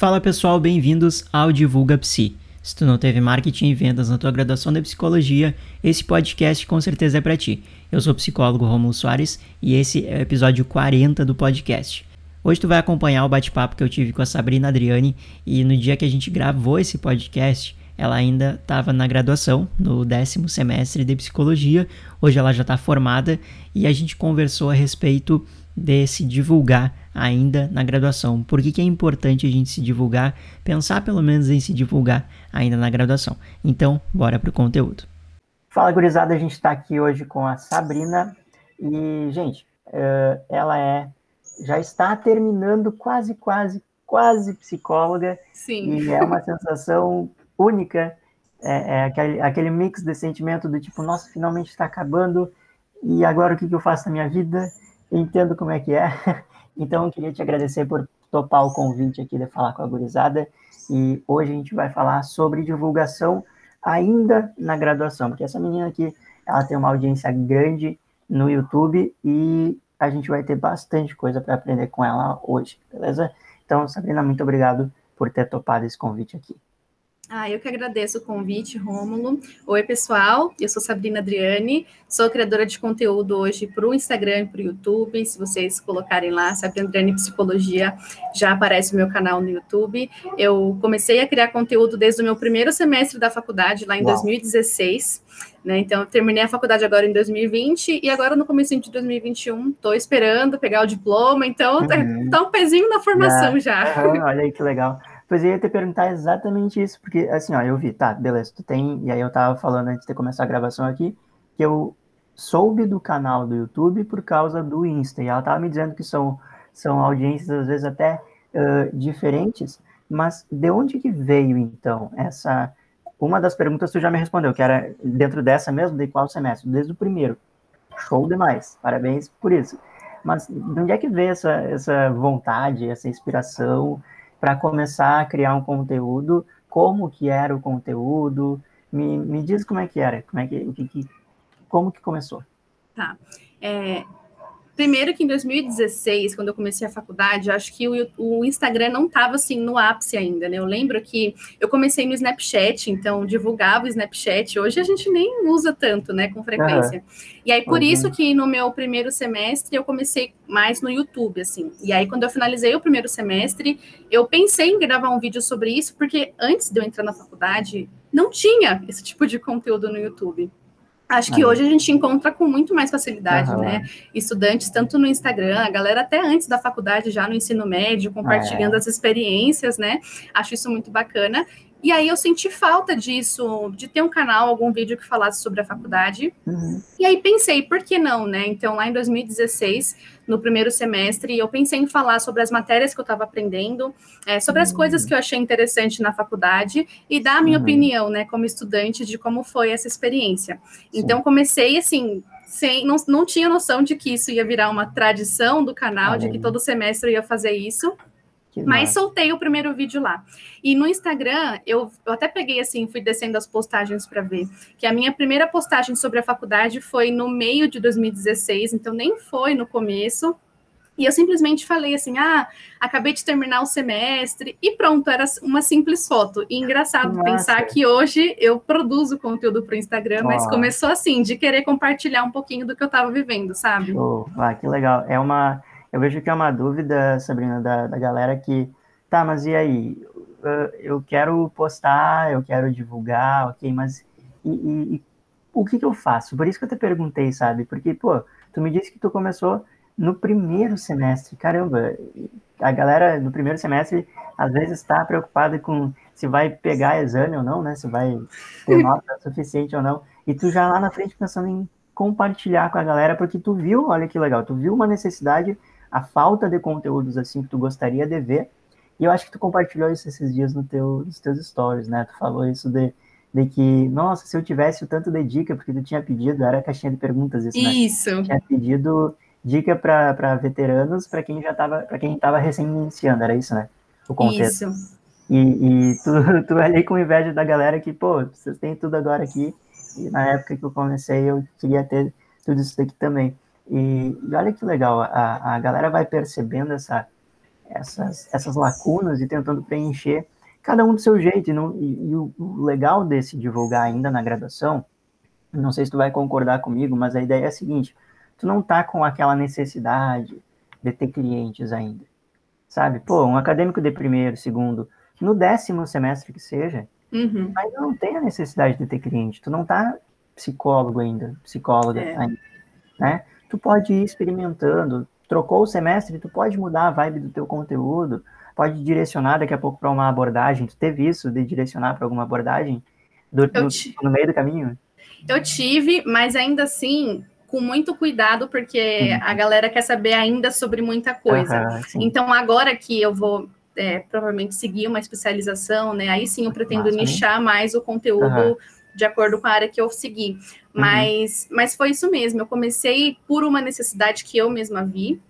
Fala pessoal, bem-vindos ao Divulga Psi. Se tu não teve marketing e vendas na tua graduação de psicologia, esse podcast com certeza é para ti. Eu sou o psicólogo Romulo Soares e esse é o episódio 40 do podcast. Hoje tu vai acompanhar o bate-papo que eu tive com a Sabrina Adriani e no dia que a gente gravou esse podcast, ela ainda estava na graduação, no décimo semestre de psicologia. Hoje ela já está formada e a gente conversou a respeito de se divulgar ainda na graduação. Por que, que é importante a gente se divulgar, pensar pelo menos em se divulgar ainda na graduação? Então, bora para o conteúdo. Fala, gurizada, a gente está aqui hoje com a Sabrina e, gente, uh, ela é já está terminando quase, quase, quase psicóloga. Sim. E é uma sensação única, é, é aquele, aquele mix de sentimento do tipo, nossa, finalmente está acabando, e agora o que, que eu faço na minha vida? entendo como é que é. Então, eu queria te agradecer por topar o convite aqui de falar com a gurizada. E hoje a gente vai falar sobre divulgação ainda na graduação, porque essa menina aqui, ela tem uma audiência grande no YouTube e a gente vai ter bastante coisa para aprender com ela hoje, beleza? Então, Sabrina, muito obrigado por ter topado esse convite aqui. Ah, eu que agradeço o convite, Rômulo. Oi, pessoal, eu sou Sabrina Adriane, sou criadora de conteúdo hoje para o Instagram e para o YouTube. Se vocês colocarem lá, Sabrina Adriane Psicologia, já aparece o meu canal no YouTube. Eu comecei a criar conteúdo desde o meu primeiro semestre da faculdade, lá em Uau. 2016. Né? Então, eu terminei a faculdade agora em 2020 e agora no começo de 2021 estou esperando pegar o diploma, então tá, uhum. tá um pezinho na formação já. já. Uhum, olha aí que legal. Pois eu ia te perguntar exatamente isso, porque assim, ó, eu vi, tá, beleza, tu tem, e aí eu tava falando antes de começar a gravação aqui, que eu soube do canal do YouTube por causa do Insta, e ela tava me dizendo que são, são audiências às vezes até uh, diferentes, mas de onde que veio então essa, uma das perguntas tu já me respondeu, que era dentro dessa mesmo, de qual semestre? Desde o primeiro. Show demais, parabéns por isso. Mas de onde é que veio essa, essa vontade, essa inspiração para começar a criar um conteúdo, como que era o conteúdo, me, me diz como é que era, como é que, que, que como que começou. Tá. É, Primeiro que em 2016, quando eu comecei a faculdade, acho que o, o Instagram não estava assim no ápice ainda, né? Eu lembro que eu comecei no Snapchat, então divulgava o Snapchat. Hoje a gente nem usa tanto, né, com frequência. E aí por uhum. isso que no meu primeiro semestre eu comecei mais no YouTube, assim. E aí quando eu finalizei o primeiro semestre, eu pensei em gravar um vídeo sobre isso, porque antes de eu entrar na faculdade, não tinha esse tipo de conteúdo no YouTube. Acho que hoje a gente encontra com muito mais facilidade, uhum. né? Estudantes, tanto no Instagram, a galera até antes da faculdade, já no ensino médio, compartilhando é. as experiências, né? Acho isso muito bacana. E aí eu senti falta disso, de ter um canal, algum vídeo que falasse sobre a faculdade. Uhum. E aí pensei, por que não, né? Então, lá em 2016, no primeiro semestre, eu pensei em falar sobre as matérias que eu estava aprendendo, é, sobre as uhum. coisas que eu achei interessante na faculdade e dar a minha uhum. opinião, né, como estudante, de como foi essa experiência. Sim. Então, comecei assim. Sem, não, não tinha noção de que isso ia virar uma tradição do canal, de que todo semestre eu ia fazer isso. Que Mas massa. soltei o primeiro vídeo lá. E no Instagram, eu, eu até peguei assim, fui descendo as postagens para ver. Que a minha primeira postagem sobre a faculdade foi no meio de 2016, então nem foi no começo. E eu simplesmente falei assim: ah, acabei de terminar o semestre, e pronto, era uma simples foto. E engraçado Nossa. pensar que hoje eu produzo conteúdo para o Instagram, mas começou assim, de querer compartilhar um pouquinho do que eu estava vivendo, sabe? Oh, ah, que legal. É uma eu vejo que é uma dúvida, Sabrina, da, da galera que, tá, mas e aí? Eu quero postar, eu quero divulgar, ok, mas e, e, e o que, que eu faço? Por isso que eu te perguntei, sabe? Porque, pô, tu me disse que tu começou no primeiro semestre. Caramba, a galera do primeiro semestre às vezes está preocupada com se vai pegar exame ou não, né? Se vai ter nota suficiente ou não. E tu já lá na frente pensando em compartilhar com a galera, porque tu viu, olha que legal, tu viu uma necessidade a falta de conteúdos assim que tu gostaria de ver. E eu acho que tu compartilhou isso esses dias no teu, nos teus stories, né? Tu falou isso de, de que, nossa, se eu tivesse o tanto de dica, porque tu tinha pedido, era a caixinha de perguntas isso, né? Isso. Tinha pedido dica para veteranos, para quem já estava, para quem estava recém iniciando, era isso, né? O contexto. Isso. E, e tu, tu ali com inveja da galera que, pô, vocês têm tudo agora aqui. E na época que eu comecei, eu queria ter tudo isso daqui também. E, e olha que legal, a, a galera vai percebendo essa, essas, essas lacunas e tentando preencher cada um do seu jeito. E, não, e, e o, o, legal desse divulgar ainda na graduação, não sei se tu vai concordar comigo, mas a ideia é a seguinte: tu não tá com aquela necessidade de ter clientes ainda, sabe? Pô, um acadêmico de primeiro, segundo, no décimo semestre que seja, uhum. ainda não tem a necessidade de ter cliente. Tu não tá psicólogo ainda, psicóloga é. ainda, né? Tu pode ir experimentando, trocou o semestre, tu pode mudar a vibe do teu conteúdo, pode direcionar daqui a pouco para uma abordagem. Tu teve isso de direcionar para alguma abordagem do, no, no, meio do caminho? Eu tive, mas ainda assim, com muito cuidado, porque uhum. a galera quer saber ainda sobre muita coisa. Uhum, então, agora que eu vou é, provavelmente seguir uma especialização, né? Aí sim eu pretendo Nossa, nichar mais o conteúdo uhum. De acordo com a área que eu seguir. Mas, mas foi isso mesmo. Eu comecei por uma necessidade que eu mesma vi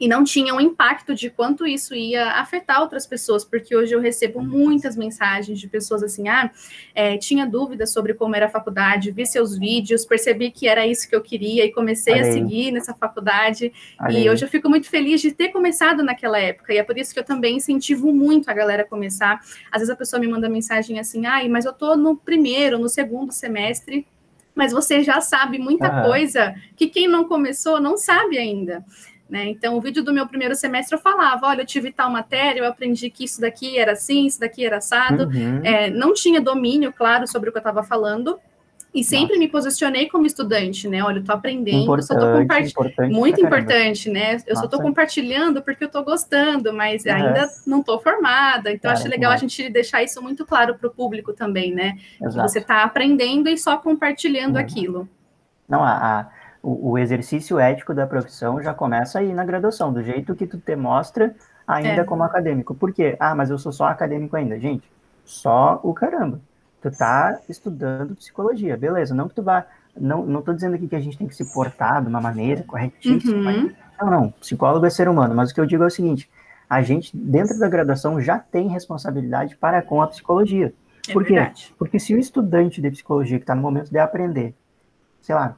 e não tinha um impacto de quanto isso ia afetar outras pessoas, porque hoje eu recebo muitas mensagens de pessoas assim, ah, é, tinha dúvidas sobre como era a faculdade, vi seus vídeos, percebi que era isso que eu queria e comecei a seguir nessa faculdade, e hoje eu fico muito feliz de ter começado naquela época, e é por isso que eu também incentivo muito a galera a começar, às vezes a pessoa me manda mensagem assim, ai, mas eu tô no primeiro, no segundo semestre, mas você já sabe muita coisa que quem não começou não sabe ainda. Né? Então, o vídeo do meu primeiro semestre eu falava: olha, eu tive tal matéria, eu aprendi que isso daqui era assim, isso daqui era assado. Uhum. É, não tinha domínio, claro, sobre o que eu estava falando. E sempre Nossa. me posicionei como estudante, né? Olha, eu tô aprendendo, importante, só tô compartilhando. Muito importante, né? Eu Nossa. só tô compartilhando porque eu tô gostando, mas uhum. ainda não tô formada. Então, acho legal a gente deixar isso muito claro para o público também, né? Exato. Que você tá aprendendo e só compartilhando uhum. aquilo. Não, a, a o, o, exercício ético da profissão já começa aí na graduação, do jeito que tu te mostra ainda é. como acadêmico. Por quê? Ah, mas eu sou só acadêmico ainda. Gente, só o caramba. Tu tá estudando psicologia, beleza. Não que tu vá... Não, não tô dizendo aqui que a gente tem que se portar de uma maneira corretíssima. Uhum. Não, não. Psicólogo é ser humano. Mas o que eu digo é o seguinte, a gente, dentro da graduação, já tem responsabilidade para com a psicologia. É Por quê? Verdade. Porque se o estudante de psicologia que está no momento de aprender, sei lá,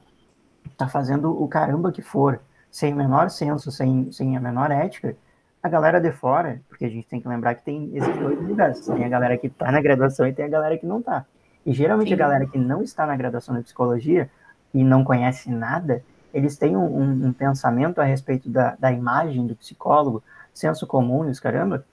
tá fazendo o caramba que for, sem o menor senso, sem, sem a menor ética, a galera de fora, porque a gente tem que lembrar que tem esses dois universos, tem a galera que tá na graduação e tem a galera que não tá. E geralmente Sim. a galera que não está na graduação de psicologia e não conhece nada, eles têm um, um, um pensamento a respeito da, da imagem do psicólogo, senso comum e os caramba,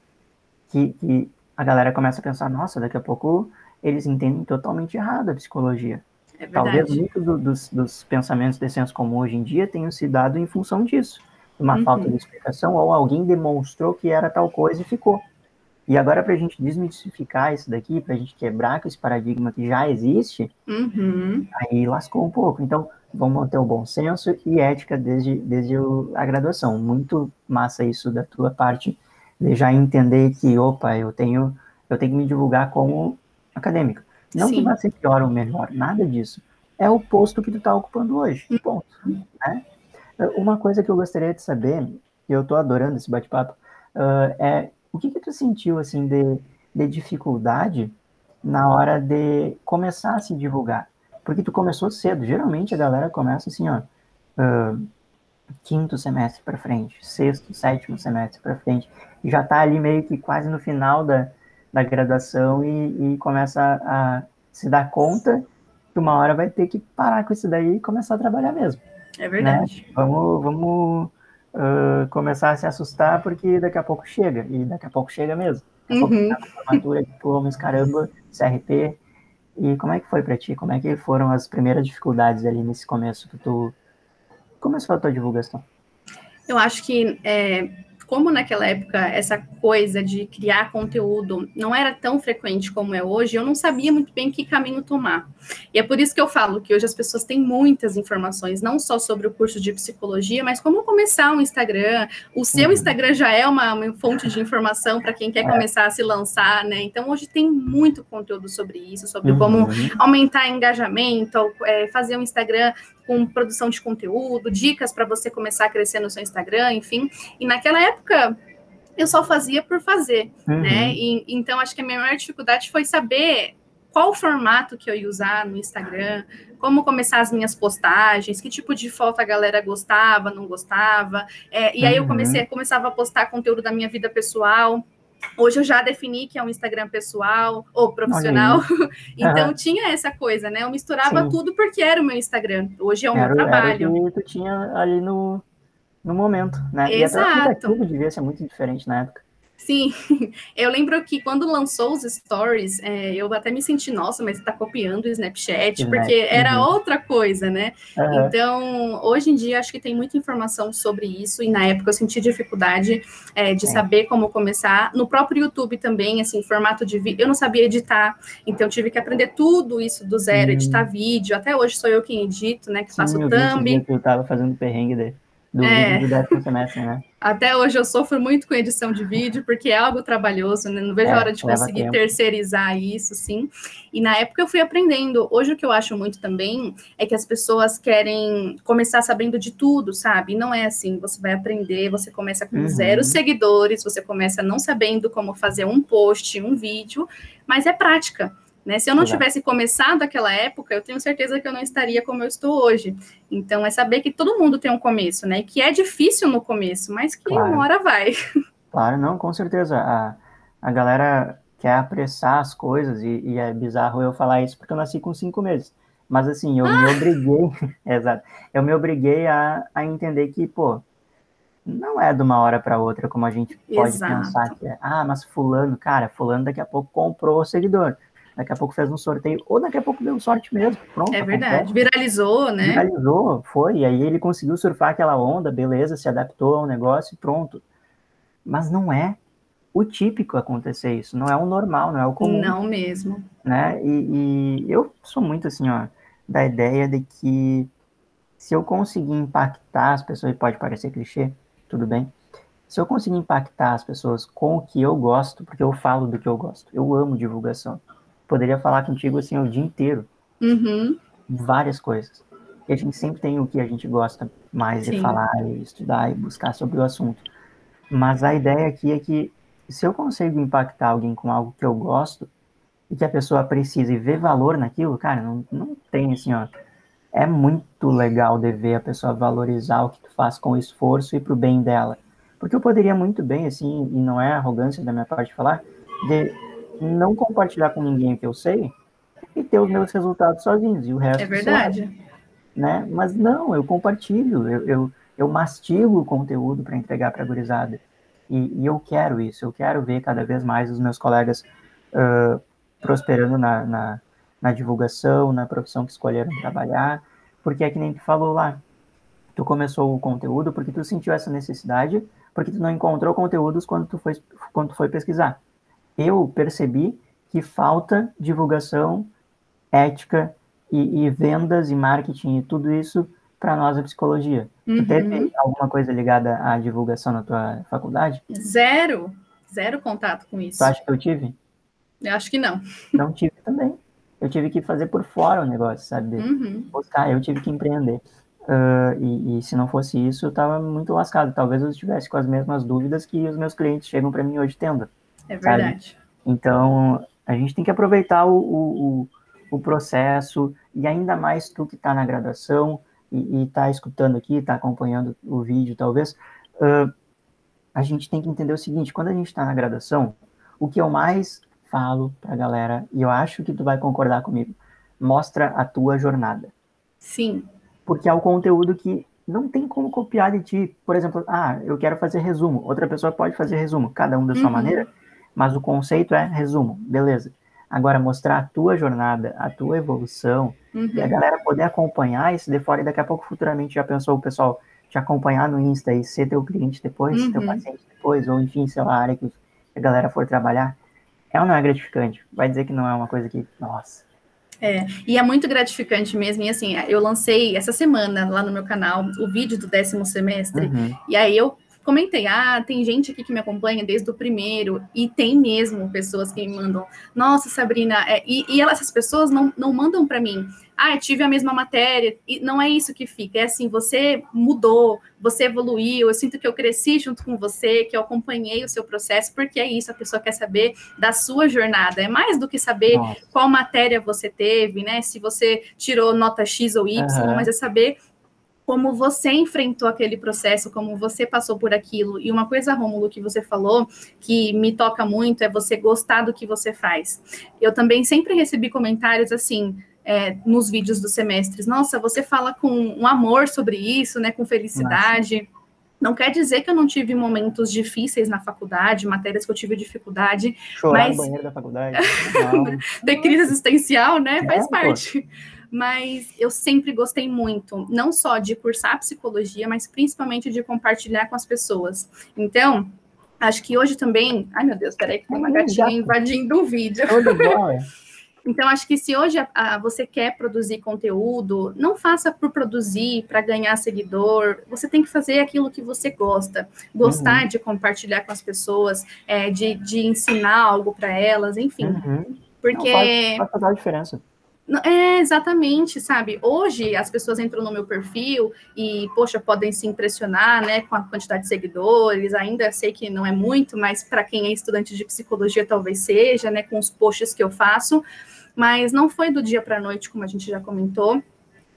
que, que a galera começa a pensar, nossa, daqui a pouco eles entendem totalmente errado a psicologia. É Talvez muito do, dos, dos, pensamentos de senso comum hoje em dia tenham se dado em função disso. Uma uhum. falta de explicação, ou alguém demonstrou que era tal coisa e ficou. E agora, para a gente desmistificar isso daqui, para a gente quebrar com esse paradigma que já existe, uhum. aí lascou um pouco. Então, vamos manter o bom senso e ética desde, desde a graduação. Muito massa isso da tua parte, de já entender que, opa, eu tenho, eu tenho que me divulgar como acadêmico. Não Sim. que vai ser pior ou melhor, nada disso. É o posto que tu está ocupando hoje. Hum. Ponto. Né? Uma coisa que eu gostaria de saber, e eu estou adorando esse bate-papo, uh, é o que, que tu sentiu assim de, de dificuldade na hora de começar a se divulgar? Porque tu começou cedo. Geralmente a galera começa assim, ó, uh, quinto semestre para frente, sexto, sétimo semestre para frente, e já está ali meio que quase no final da, da graduação e, e começa a, a, se dar conta que uma hora vai ter que parar com isso daí e começar a trabalhar mesmo. É verdade. Né? Vamos, vamos uh, começar a se assustar porque daqui a pouco chega, e daqui a pouco chega mesmo. Daqui a uhum. pouco tá formatura, diplomas, caramba, CRP. E como é que foi para ti? Como é que foram as primeiras dificuldades ali nesse começo que tu começou a tua divulgação? Eu acho que é, como naquela época essa coisa de criar conteúdo não era tão frequente como é hoje, eu não sabia muito bem que caminho tomar. E é por isso que eu falo que hoje as pessoas têm muitas informações, não só sobre o curso de psicologia, mas como começar um Instagram. O seu uhum. Instagram já é uma, uma fonte de informação para quem quer é. começar a se lançar, né? Então hoje tem muito conteúdo sobre isso, sobre uhum. como aumentar engajamento, é, fazer um Instagram com produção de conteúdo, dicas para você começar a crescer no seu Instagram, enfim. E naquela época eu só fazia por fazer, uhum. né? E, então acho que a minha maior dificuldade foi saber qual formato que eu ia usar no Instagram, como começar as minhas postagens, que tipo de foto a galera gostava, não gostava. É, e aí eu comecei, uhum. começava a postar conteúdo da minha vida pessoal. Hoje eu já defini que é um Instagram pessoal ou profissional. então uhum. tinha essa coisa, né? Eu misturava Sim. tudo porque era o meu Instagram. Hoje é o era, meu trabalho. Era o que tu tinha ali no, no momento, né? Exato. E até o devia ser muito diferente na época. Sim, eu lembro que quando lançou os stories, é, eu até me senti, nossa, mas está copiando o Snapchat, porque era uhum. outra coisa, né? Uhum. Então, hoje em dia, acho que tem muita informação sobre isso, e na época eu senti dificuldade é, de é. saber como começar. No próprio YouTube também, assim, formato de vídeo, eu não sabia editar, então eu tive que aprender tudo isso do zero, uhum. editar vídeo. Até hoje sou eu quem edito, né? Que Sim, faço thumb. Eu estava fazendo perrengue dele do é. do décimo semestre, né? Até hoje eu sofro muito com edição de vídeo, porque é algo trabalhoso, né? Não vejo é, a hora de conseguir tempo. terceirizar isso, sim. E na época eu fui aprendendo. Hoje o que eu acho muito também é que as pessoas querem começar sabendo de tudo, sabe? Não é assim. Você vai aprender, você começa com uhum. zero seguidores, você começa não sabendo como fazer um post, um vídeo, mas é prática. Né? Se eu não tivesse começado aquela época, eu tenho certeza que eu não estaria como eu estou hoje. Então, é saber que todo mundo tem um começo, né? Que é difícil no começo, mas que claro. uma hora vai. Claro, não, com certeza. A, a galera quer apressar as coisas, e, e é bizarro eu falar isso porque eu nasci com cinco meses. Mas assim, eu ah. me obriguei, exato, eu me obriguei a, a entender que, pô, não é de uma hora para outra como a gente pode exato. pensar que é. Ah, mas fulano, cara, fulano daqui a pouco comprou o seguidor daqui a pouco fez um sorteio, ou daqui a pouco deu sorte mesmo. Pronto. É verdade. Acontece. Viralizou, né? Viralizou, foi. E aí ele conseguiu surfar aquela onda, beleza, se adaptou ao negócio e pronto. Mas não é o típico acontecer isso, não é o normal, não é o comum. Não mesmo. Né? E, e eu sou muito assim, ó, da ideia de que se eu conseguir impactar as pessoas, pode parecer clichê, tudo bem. Se eu conseguir impactar as pessoas com o que eu gosto, porque eu falo do que eu gosto, eu amo divulgação poderia falar contigo assim o dia inteiro. Uhum. Várias coisas. E a gente sempre tem o que a gente gosta mais Sim. de falar, e estudar e buscar sobre o assunto. Mas a ideia aqui é que se eu consigo impactar alguém com algo que eu gosto e que a pessoa precisa e vê valor naquilo, cara, não, não tem assim, ó. É muito legal de ver a pessoa valorizar o que tu faz com esforço e pro bem dela. Porque eu poderia muito bem, assim, e não é arrogância da minha parte falar, de não compartilhar com ninguém que eu sei e ter os meus resultados sozinhos e o resto. É verdade. Né? Mas não, eu compartilho, eu, eu, eu mastigo o conteúdo para entregar para a gurizada. E, e, eu quero isso, eu quero ver cada vez mais os meus colegas uh, prosperando na, na, na, divulgação, na profissão que escolheram trabalhar, porque é que nem tu falou lá, tu começou o conteúdo porque tu sentiu essa necessidade, porque tu não encontrou conteúdos quando tu foi, quando tu foi pesquisar eu percebi que falta divulgação, ética e, e vendas e marketing e tudo isso para nós a psicologia. Uhum. Tu teve alguma coisa ligada à divulgação na tua faculdade? Zero. Zero contato com isso. Tu acha que eu tive? Eu acho que não. Não tive também. Eu tive que fazer por fora o negócio, sabe? Uhum. Buscar, eu tive que empreender. Uh, e, e, se não fosse isso, eu estava muito lascado. Talvez eu estivesse com as mesmas dúvidas que os meus clientes chegam para mim hoje tendo. É verdade. Sabe? Então, a gente tem que aproveitar o, o, o processo, e ainda mais tu que está na graduação e está escutando aqui, está acompanhando o vídeo, talvez, uh, a gente tem que entender o seguinte: quando a gente está na graduação, o que eu mais falo para a galera, e eu acho que tu vai concordar comigo, mostra a tua jornada. Sim. Porque é o conteúdo que não tem como copiar de ti. Por exemplo, ah, eu quero fazer resumo. Outra pessoa pode fazer resumo, cada um da sua uhum. maneira mas o conceito é resumo, beleza. Agora, mostrar a tua jornada, a tua evolução, uhum. e a galera poder acompanhar isso de fora, e daqui a pouco, futuramente, já pensou o pessoal te acompanhar no Insta e ser teu cliente depois, uhum. teu paciente depois, ou enfim, sei lá, a área que a galera for trabalhar. É ou não é gratificante? Vai dizer que não é uma coisa que, nossa. É, e é muito gratificante mesmo. E assim, eu lancei essa semana lá no meu canal o vídeo do décimo semestre, uhum. e aí eu comentei, ah, tem gente aqui que me acompanha desde o primeiro, e tem mesmo pessoas que me mandam, nossa, Sabrina, é, e, e elas, essas pessoas não, não mandam para mim, ah, eu tive a mesma matéria, e não é isso que fica, é assim, você mudou, você evoluiu, eu sinto que eu cresci junto com você, que eu acompanhei o seu processo, porque é isso, a pessoa quer saber da sua jornada, é mais do que saber Nossa. qual matéria você teve, né, se você tirou nota X ou Y, uhum. mas é saber como você enfrentou aquele processo, como você passou por aquilo. E uma coisa, Rômulo, que você falou, que me toca muito, é você gostar do que você faz. Eu também sempre recebi comentários assim, é, nos vídeos dos semestres. Nossa, você fala com um amor sobre isso, né? Com felicidade. Nossa. Não quer dizer que eu não tive momentos difíceis na faculdade, matérias que eu tive dificuldade. Chorar mas... no banheiro da faculdade. Ter crise existencial, né? Faz é, parte. Pô mas eu sempre gostei muito, não só de cursar psicologia, mas principalmente de compartilhar com as pessoas. Então, acho que hoje também. Ai, meu Deus, peraí, que tem uma gatinha invadindo o vídeo. Então, acho que se hoje a, a, você quer produzir conteúdo, não faça por produzir, para ganhar seguidor. Você tem que fazer aquilo que você gosta. Gostar uhum. de compartilhar com as pessoas, é, de, de ensinar algo para elas, enfim. Uhum. Porque. Não, faz, faz total diferença. É, exatamente, sabe? Hoje as pessoas entram no meu perfil e, poxa, podem se impressionar, né, com a quantidade de seguidores. Ainda sei que não é muito, mas para quem é estudante de psicologia talvez seja, né, com os posts que eu faço. Mas não foi do dia para a noite, como a gente já comentou.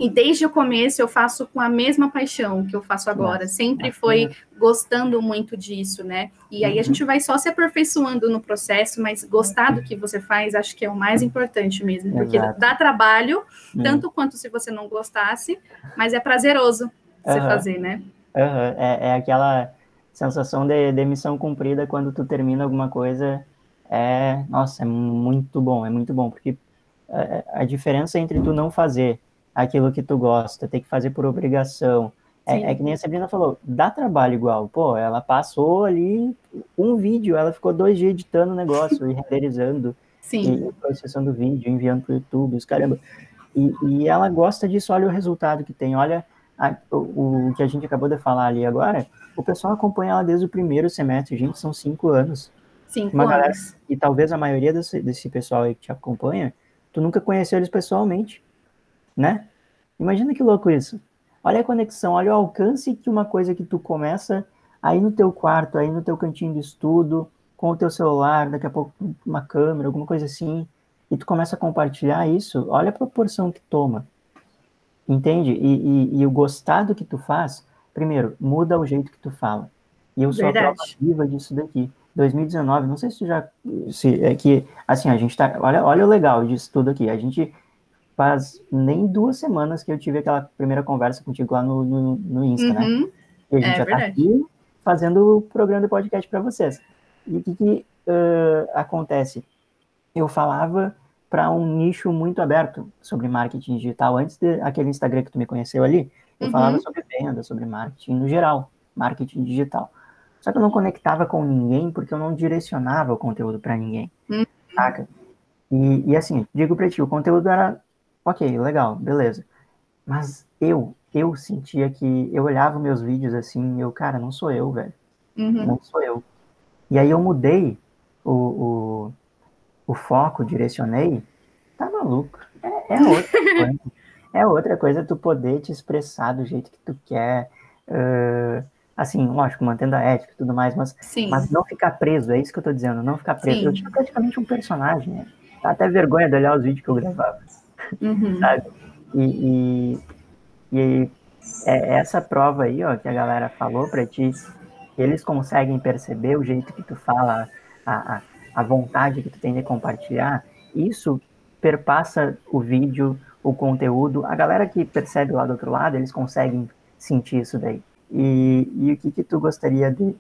E desde o começo eu faço com a mesma paixão que eu faço agora. Sempre foi gostando muito disso, né? E aí a uhum. gente vai só se aperfeiçoando no processo, mas gostar do que você faz acho que é o mais importante mesmo, porque Exato. dá trabalho, tanto quanto se você não gostasse, mas é prazeroso você uhum. fazer, né? Uhum. É, é, aquela sensação de, de missão cumprida quando tu termina alguma coisa. É, nossa, é muito bom, é muito bom, porque a, é, a diferença entre tu não fazer aquilo que tu gosta, tem que fazer por obrigação. É, é, que nem a Sabrina falou, dá trabalho igual. Pô, ela passou ali um vídeo, ela ficou dois dias editando o negócio e renderizando, Sim. e processando o vídeo, enviando para o YouTube, os caramba. E, e, ela gosta disso, olha o resultado que tem, olha a, o, o, que a gente acabou de falar ali agora. O pessoal acompanha ela desde o primeiro semestre, gente, são cinco anos. Cinco Uma anos. Galera, e talvez a maioria desse, desse pessoal aí que te acompanha, tu nunca conheceu eles pessoalmente né? Imagina que louco isso. Olha a conexão, olha o alcance que uma coisa que tu começa aí no teu quarto, aí no teu cantinho de estudo, com o teu celular, daqui a pouco uma câmera, alguma coisa assim, e tu começa a compartilhar isso, olha a proporção que toma. Entende? E, e, e o gostado que tu faz, primeiro, muda o jeito que tu fala. E eu sou Verdade. a prova viva disso daqui. 2019, não sei se tu já. Se, é que, assim, a gente tá. Olha, olha o legal disso tudo aqui. A gente faz nem duas semanas que eu tive aquela primeira conversa contigo lá no, no, no Insta, né? uhum. né? E a gente é, já está aqui fazendo o programa de podcast para vocês. E o que, que uh, acontece? Eu falava para um nicho muito aberto sobre marketing digital. Antes daquele Instagram que tu me conheceu ali, eu uhum. falava sobre venda, sobre marketing no geral, marketing digital. Só que eu não conectava com ninguém porque eu não direcionava o conteúdo para ninguém, uhum. saca? E, e assim, digo para ti, o conteúdo era Ok, legal, beleza. Mas eu, eu sentia que eu olhava meus vídeos assim, eu, cara, não sou eu, velho. Uhum. Não sou eu. E aí eu mudei o, o, o foco, direcionei. Tá maluco. É, é outra coisa. é outra coisa tu poder te expressar do jeito que tu quer. Uh, assim, lógico, mantendo a ética e tudo mais, mas, mas não ficar preso, é isso que eu tô dizendo, não ficar preso. Sim. Eu tinha praticamente um personagem, né? Dá até vergonha de olhar os vídeos que eu gravava uhum. sabe? E, e, e é essa prova aí, ó, que a galera falou para ti, eles conseguem perceber o jeito que tu fala, a, a, a vontade que tu tem de compartilhar, isso perpassa o vídeo, o conteúdo. A galera que percebe lá do outro lado, eles conseguem sentir isso daí. E, e o que que tu gostaria de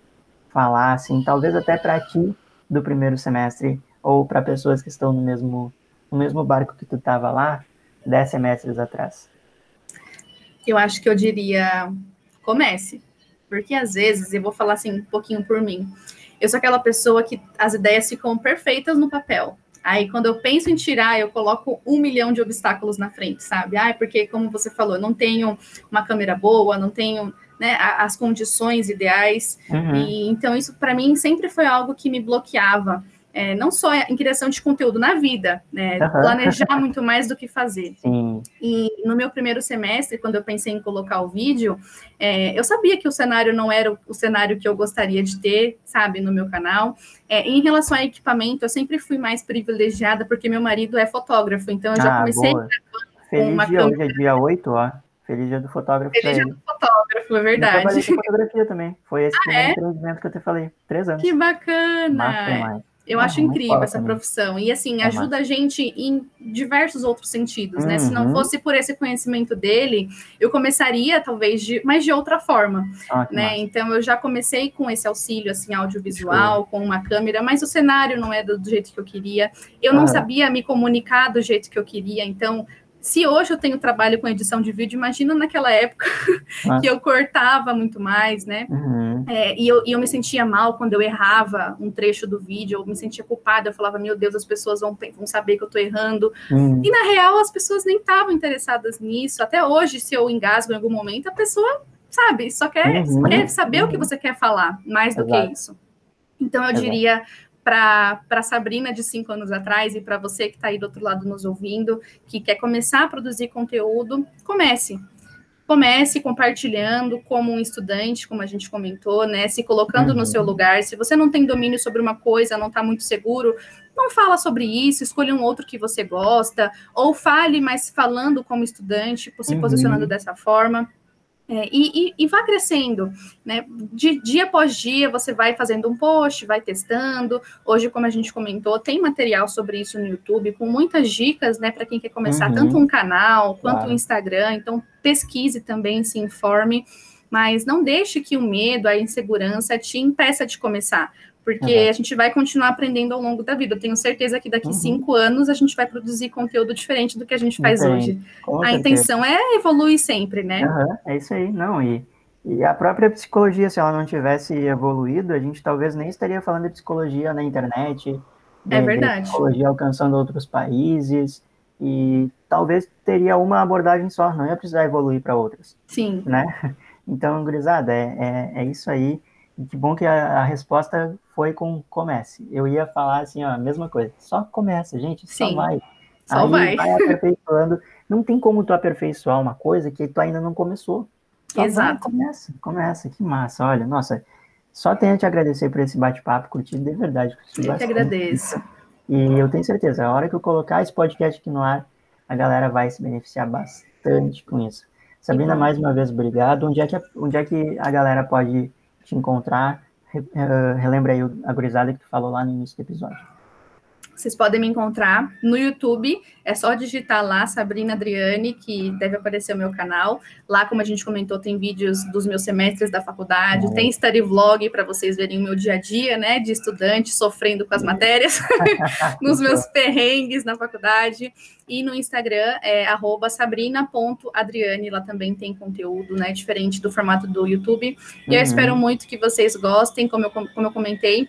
falar, assim, talvez até para ti do primeiro semestre ou para pessoas que estão no mesmo no mesmo barco que tu estava lá, dez semestres atrás? Eu acho que eu diria comece, porque às vezes, eu vou falar assim um pouquinho por mim, eu sou aquela pessoa que as ideias ficam perfeitas no papel. Aí, quando eu penso em tirar, eu coloco um milhão de obstáculos na frente, sabe? Ah, porque, como você falou, eu não tenho uma câmera boa, não tenho né, as condições ideais. Uhum. E então isso para mim sempre foi algo que me bloqueava é, não só em criação de conteúdo na vida, né? Uhum. Planejar muito mais do que fazer. Sim. E no meu primeiro semestre, quando eu pensei em colocar o vídeo, é, eu sabia que o cenário não era o, cenário que eu gostaria de ter, sabe, no meu canal. É, em relação a equipamento, eu sempre fui mais privilegiada, porque meu marido é fotógrafo, então eu já ah, comecei boa. Feliz uma dia, câmera. hoje é dia 8, ó. Feliz dia do fotógrafo. Feliz dia do fotógrafo, é verdade. Eu trabalhei com fotografia também. Foi esse ah, primeiro é? empreendimento que eu te falei. Três anos. Que bacana! Massa eu acho incrível essa profissão. E, assim, ajuda a gente em diversos outros sentidos, né? Uhum. Se não uhum. fosse por esse conhecimento dele, eu começaria, talvez, de, mas de outra forma, ah, né? Massa. Então, eu já comecei com esse auxílio, assim, audiovisual, com uma câmera, mas o cenário não é do, do jeito que eu queria. Eu não sabia me comunicar do jeito que eu queria, então se hoje eu tenho trabalho com edição de vídeo, imagina naquela época ah. que eu cortava muito mais, né? Uhum. É, e, eu, e eu me sentia mal quando eu errava um trecho do vídeo, eu me sentia culpada, eu falava, meu Deus, as pessoas vão, vão saber que eu tô errando. Uhum. E na real, as pessoas nem estavam interessadas nisso. Até hoje, se eu engasgo em algum momento, a pessoa, sabe, só quer, uhum. quer saber o que você quer falar, mais do Exato. que isso. Então, eu Exato. diria para Sabrina de cinco anos atrás e para você que está aí do outro lado nos ouvindo, que quer começar a produzir conteúdo, comece. Comece compartilhando como um estudante, como a gente comentou, né? Se colocando uhum. no seu lugar. Se você não tem domínio sobre uma coisa, não está muito seguro, não fala sobre isso, escolha um outro que você gosta, ou fale, mas falando como estudante, se uhum. posicionando dessa forma. É, e, e, e, vá crescendo, né? De dia após dia você vai fazendo um post, vai testando. Hoje, como a gente comentou, tem material sobre isso no YouTube, com muitas dicas, né, para quem quer começar uhum. tanto um canal quanto claro. o Instagram. Então, pesquise também, se informe, mas não deixe que o medo, a insegurança te impeça de começar, porque uhum. a gente vai continuar aprendendo ao longo da vida. Eu tenho certeza que daqui uhum. cinco anos a gente vai produzir conteúdo diferente do que a gente faz Entendi. hoje. Com a certeza. intenção é evoluir sempre, né? Uhum. É isso aí, não. E, e a própria psicologia, se ela não tivesse evoluído, a gente talvez nem estaria falando de psicologia na internet. De, é verdade. psicologia alcançando outros países. E talvez teria uma abordagem só, não ia precisar evoluir para outras. Sim. Né? Então, gurizada, é, é, é isso aí. E que bom que a, a, resposta foi com comece. Eu ia falar assim, ó, a mesma coisa. Só começa, gente, só Sim, vai. Só Aí vai. vai aperfeiçoando. Não tem como tu aperfeiçoar uma coisa que tu ainda não começou. Só Exato. Vai, começa, começa. Que massa. Olha, nossa, só tenho a te agradecer por esse bate-papo, curti de verdade. Eu te agradeço. E eu tenho certeza, a hora que eu colocar esse podcast aqui no ar, a galera vai se beneficiar bastante com isso. Sabrina, mais uma vez, obrigado. Onde é que onde é que a galera pode te encontrar? Eh, relembra aí a gurizada que tu falou lá no início do episódio. Vocês podem me encontrar no YouTube, é só digitar lá Sabrina Adriane, que deve aparecer o meu canal. Lá, como a gente comentou, tem vídeos dos meus semestres da faculdade, é. tem study vlog para vocês verem o meu dia a dia, né, de estudante sofrendo com as matérias, nos meus perrengues na faculdade. E no Instagram é sabrina.adriane, lá também tem conteúdo, né, diferente do formato do YouTube. E uhum. eu espero muito que vocês gostem, como eu, como eu comentei,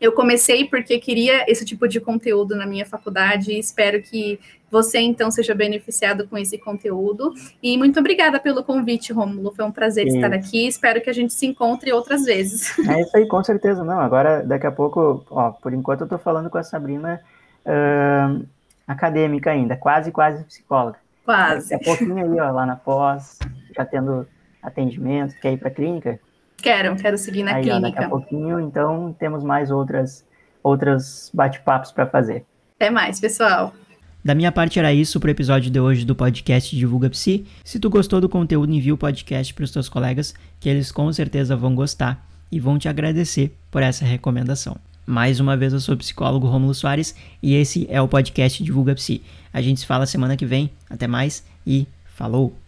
eu comecei porque queria esse tipo de conteúdo na minha faculdade e espero que você, então, seja beneficiado com esse conteúdo. E muito obrigada pelo convite, Romulo. Foi um prazer isso. estar aqui. Espero que a gente se encontre outras vezes. É isso aí, com certeza. Não, agora, daqui a pouco, ó, por enquanto eu estou falando com a Sabrina uh, acadêmica ainda, quase, quase psicóloga. Quase. Daqui a pouquinho aí, ó, lá na pós, já tendo atendimento, quer ir para a clínica? Quero, quero seguir na Aí, clínica. Ó, daqui a pouquinho, então, temos mais outras, outras bate-papos para fazer. Até mais, pessoal. Da minha parte era isso para o episódio de hoje do podcast Divulga Psi. Se tu gostou do conteúdo, envia o podcast para os teus colegas, que eles com certeza vão gostar e vão te agradecer por essa recomendação. Mais uma vez eu sou o psicólogo Romulo Soares e esse é o podcast Divulga Psi. A gente se fala semana que vem. Até mais e falou!